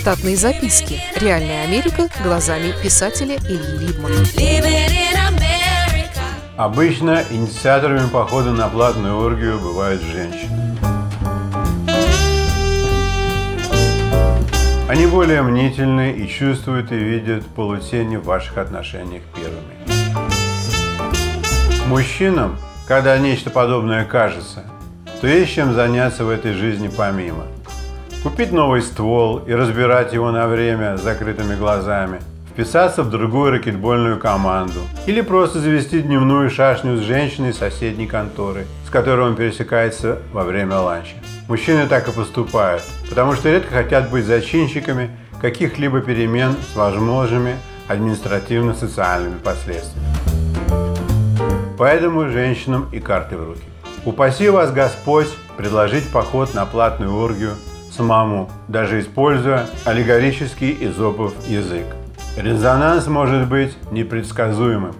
Штатные записки. Реальная Америка глазами писателя Ильи Либмана. Обычно инициаторами похода на платную оргию бывают женщины. Они более мнительны и чувствуют и видят полутени в ваших отношениях первыми. Мужчинам, когда нечто подобное кажется, то есть чем заняться в этой жизни помимо. Купить новый ствол и разбирать его на время с закрытыми глазами, вписаться в другую ракетбольную команду или просто завести дневную шашню с женщиной соседней конторы, с которой он пересекается во время ланча. Мужчины так и поступают, потому что редко хотят быть зачинщиками каких-либо перемен с возможными административно-социальными последствиями. Поэтому женщинам и карты в руки. Упаси вас Господь предложить поход на платную оргию самому, даже используя аллегорический изопов язык. Резонанс может быть непредсказуемым,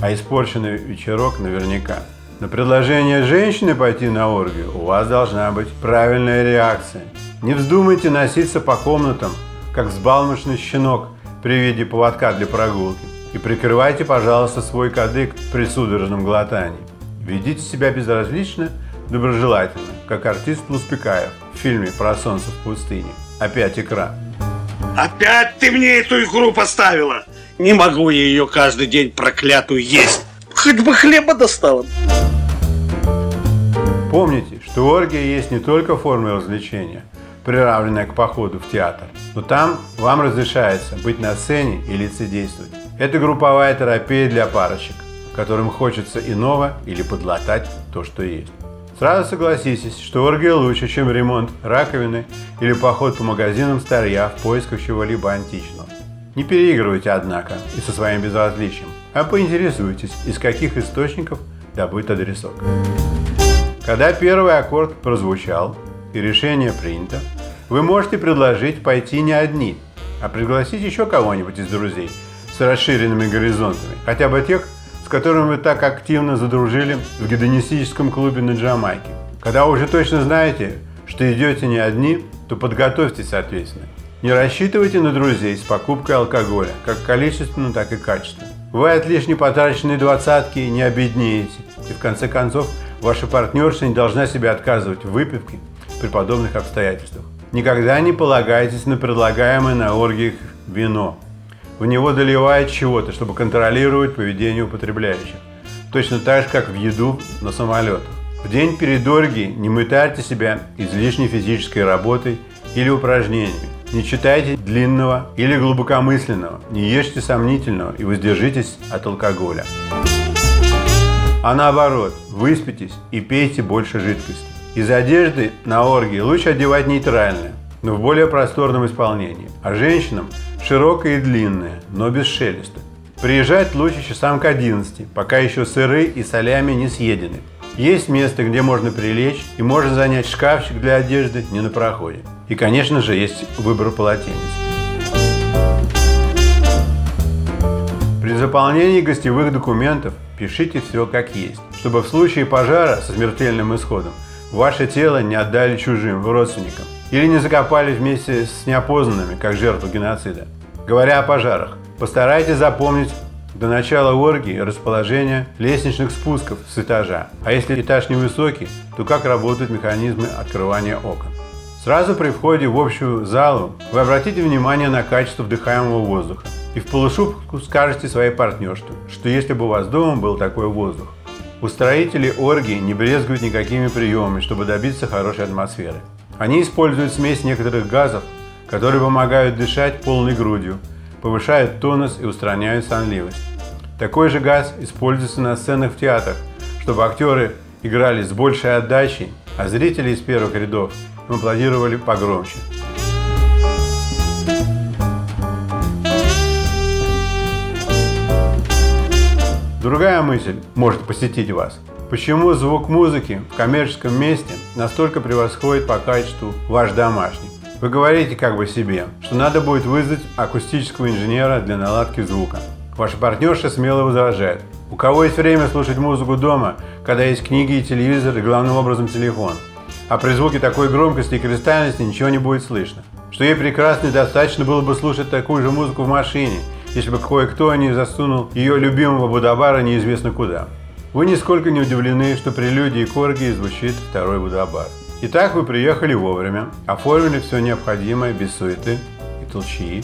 а испорченный вечерок наверняка – на предложение женщины пойти на оргию у вас должна быть правильная реакция. Не вздумайте носиться по комнатам, как взбалмошный щенок при виде поводка для прогулки. И прикрывайте, пожалуйста, свой кадык при судорожном глотании. Ведите себя безразлично, доброжелательно, как артист Луспекаев в фильме про солнце в пустыне. Опять экран. Опять ты мне эту игру поставила! Не могу я ее каждый день проклятую есть. Хоть бы хлеба достала. Помните, что оргия есть не только форма развлечения, приравненная к походу в театр, но там вам разрешается быть на сцене и лицедействовать. Это групповая терапия для парочек, которым хочется иного или подлатать то, что есть. Сразу согласитесь, что оргия лучше, чем ремонт раковины или поход по магазинам старья в поисках чего-либо античного. Не переигрывайте, однако, и со своим безразличием, а поинтересуйтесь, из каких источников добыт адресок. Когда первый аккорд прозвучал и решение принято, вы можете предложить пойти не одни, а пригласить еще кого-нибудь из друзей с расширенными горизонтами, хотя бы тех, с которыми вы так активно задружили в гедонистическом клубе на Джамайке. Когда уже точно знаете, что идете не одни, то подготовьтесь соответственно. Не рассчитывайте на друзей с покупкой алкоголя, как количественно, так и качественно. Вы от лишней потраченной двадцатки не обеднеете, и в конце концов Ваша партнерша не должна себе отказывать в выпивке при подобных обстоятельствах. Никогда не полагайтесь на предлагаемое на оргиях вино. В него доливают чего-то, чтобы контролировать поведение употребляющих. Точно так же, как в еду на самолетах. В день перед оргией не мытайте себя излишней физической работой или упражнениями. Не читайте длинного или глубокомысленного, не ешьте сомнительного и воздержитесь от алкоголя. А наоборот, выспитесь и пейте больше жидкости. Из одежды на оргии лучше одевать нейтральное, но в более просторном исполнении. А женщинам широкое и длинное, но без шелеста. Приезжать лучше часам к 11, пока еще сыры и солями не съедены. Есть место, где можно прилечь и можно занять шкафчик для одежды не на проходе. И, конечно же, есть выбор полотенец. При заполнении гостевых документов пишите все как есть, чтобы в случае пожара со смертельным исходом ваше тело не отдали чужим родственникам или не закопали вместе с неопознанными, как жертву геноцида. Говоря о пожарах, постарайтесь запомнить до начала оргии расположение лестничных спусков с этажа, а если этаж невысокий, то как работают механизмы открывания окон. Сразу при входе в общую залу вы обратите внимание на качество вдыхаемого воздуха и в полушубку скажете своей партнерше, что если бы у вас дома был такой воздух. Устроители оргии не брезгуют никакими приемами, чтобы добиться хорошей атмосферы. Они используют смесь некоторых газов, которые помогают дышать полной грудью, повышают тонус и устраняют сонливость. Такой же газ используется на сценах в театрах, чтобы актеры играли с большей отдачей, а зрители из первых рядов аплодировали погромче. Другая мысль может посетить вас. Почему звук музыки в коммерческом месте настолько превосходит по качеству ваш домашний? Вы говорите как бы себе, что надо будет вызвать акустического инженера для наладки звука. Ваша партнерша смело возражает. У кого есть время слушать музыку дома, когда есть книги и телевизор и главным образом телефон? а при звуке такой громкости и кристальности ничего не будет слышно. Что ей прекрасно и достаточно было бы слушать такую же музыку в машине, если бы кое-кто не засунул ее любимого Будабара неизвестно куда. Вы нисколько не удивлены, что при прелюдии Корги звучит второй Будабар. Итак, вы приехали вовремя, оформили все необходимое без суеты и толчии,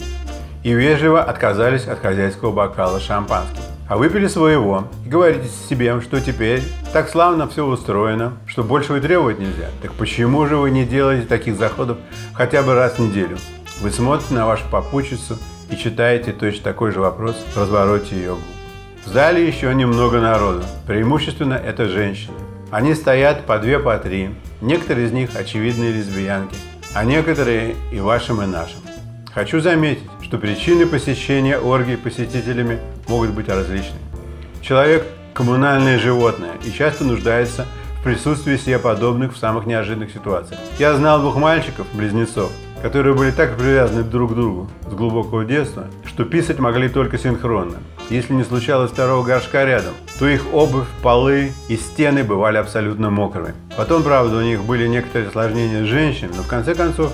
и вежливо отказались от хозяйского бокала шампанским. А выпили своего и говорите себе, что теперь так славно все устроено, что больше вы требовать нельзя. Так почему же вы не делаете таких заходов хотя бы раз в неделю? Вы смотрите на вашу попутчицу и читаете точно такой же вопрос в развороте ее губ. В зале еще немного народу, преимущественно это женщины. Они стоят по две, по три, некоторые из них очевидные лесбиянки, а некоторые и вашим, и нашим. Хочу заметить, что причины посещения оргий посетителями могут быть различны. Человек – коммунальное животное и часто нуждается в присутствии себе подобных в самых неожиданных ситуациях. Я знал двух мальчиков, близнецов, которые были так привязаны друг к другу с глубокого детства, что писать могли только синхронно. Если не случалось второго горшка рядом, то их обувь, полы и стены бывали абсолютно мокрыми. Потом, правда, у них были некоторые осложнения с женщинами, но в конце концов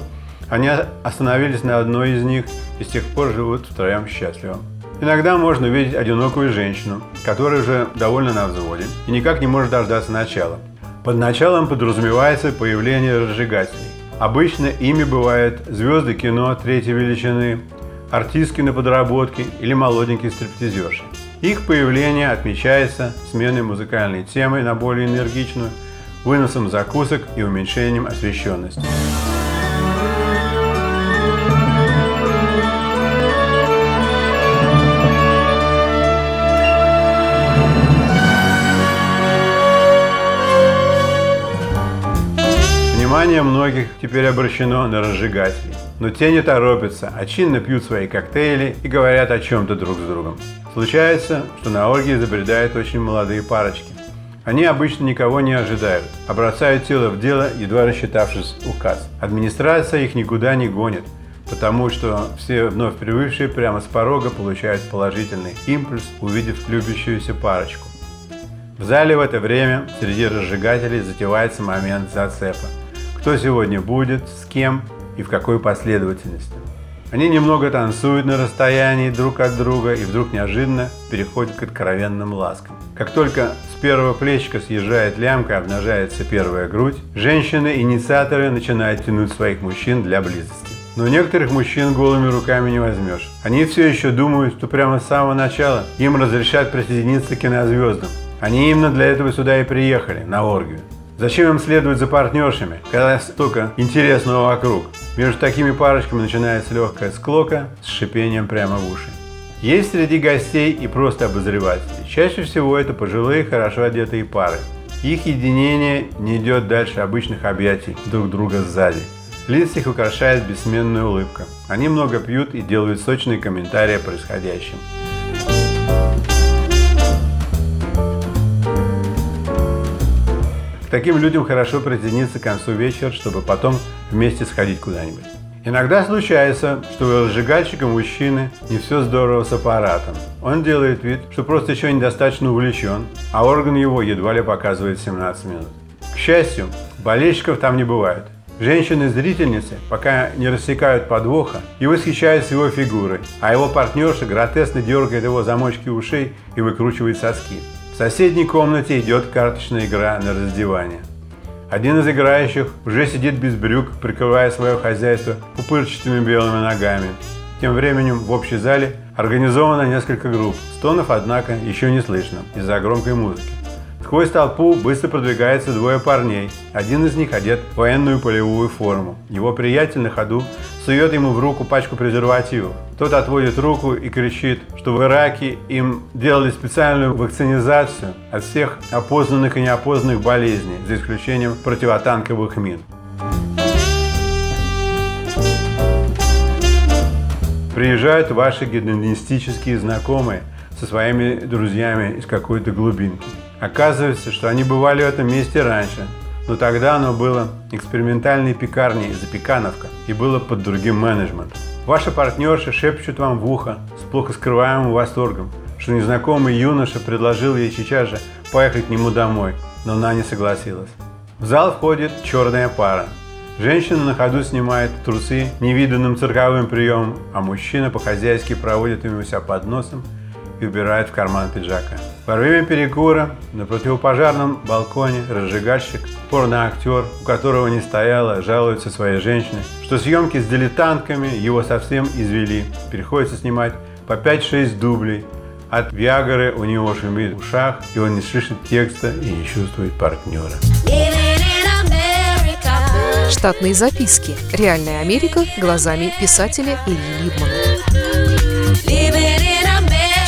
они остановились на одной из них и с тех пор живут втроем счастливо. Иногда можно увидеть одинокую женщину, которая уже довольно на взводе и никак не может дождаться начала. Под началом подразумевается появление разжигателей. Обычно ими бывают звезды кино третьей величины, артистки на подработке или молоденькие стриптизерши. Их появление отмечается сменой музыкальной темы на более энергичную, выносом закусок и уменьшением освещенности. Внимание многих теперь обращено на разжигатели. Но те не торопятся, а чинно пьют свои коктейли и говорят о чем-то друг с другом. Случается, что на оргии забредают очень молодые парочки. Они обычно никого не ожидают, а бросают тело в дело, едва рассчитавшись указ. Администрация их никуда не гонит, потому что все вновь привыкшие прямо с порога получают положительный импульс, увидев любящуюся парочку. В зале в это время среди разжигателей затевается момент зацепа – кто сегодня будет, с кем и в какой последовательности. Они немного танцуют на расстоянии друг от друга и вдруг неожиданно переходят к откровенным ласкам. Как только с первого плечика съезжает лямка, обнажается первая грудь, женщины-инициаторы начинают тянуть своих мужчин для близости. Но некоторых мужчин голыми руками не возьмешь. Они все еще думают, что прямо с самого начала им разрешат присоединиться к кинозвездам. Они именно для этого сюда и приехали, на оргию. Зачем им следовать за партнершами, когда столько интересного вокруг? Между такими парочками начинается легкая склока с шипением прямо в уши. Есть среди гостей и просто обозреватели. Чаще всего это пожилые, хорошо одетые пары. Их единение не идет дальше обычных объятий друг друга сзади. Лиц их украшает бессменная улыбка. Они много пьют и делают сочные комментарии о происходящем. Таким людям хорошо присоединиться к концу вечера, чтобы потом вместе сходить куда-нибудь. Иногда случается, что у разжигальщика мужчины не все здорово с аппаратом. Он делает вид, что просто еще недостаточно увлечен, а орган его едва ли показывает 17 минут. К счастью, болельщиков там не бывает. Женщины-зрительницы пока не рассекают подвоха и восхищаются его фигурой, а его партнерша гротесно дергает его замочки ушей и выкручивает соски. В соседней комнате идет карточная игра на раздевание. Один из играющих уже сидит без брюк, прикрывая свое хозяйство пупырчатыми белыми ногами. Тем временем в общей зале организовано несколько групп. Стонов, однако, еще не слышно из-за громкой музыки. Сквозь толпу быстро продвигаются двое парней. Один из них одет в военную полевую форму. Его приятель на ходу сует ему в руку пачку презервативов. Тот отводит руку и кричит, что в Ираке им делали специальную вакцинизацию от всех опознанных и неопознанных болезней, за исключением противотанковых мин. Приезжают ваши гедонистические знакомые со своими друзьями из какой-то глубинки. Оказывается, что они бывали в этом месте раньше, но тогда оно было экспериментальной пекарней «Запекановка» и было под другим менеджментом. Ваши партнерши шепчут вам в ухо с плохо скрываемым восторгом, что незнакомый юноша предложил ей сейчас же поехать к нему домой, но она не согласилась. В зал входит черная пара. Женщина на ходу снимает трусы невиданным цирковым приемом, а мужчина по-хозяйски проводит ему себя под носом и убирает в карман пиджака. Во время перекура на противопожарном балконе разжигальщик, порноактер, у которого не стояло, жалуется своей женщине, что съемки с дилетантками его совсем извели. Приходится снимать по 5-6 дублей. От Виагры у него шумит в ушах, и он не слышит текста и не чувствует партнера. Штатные записки. Реальная Америка глазами писателя Ильи Либмана.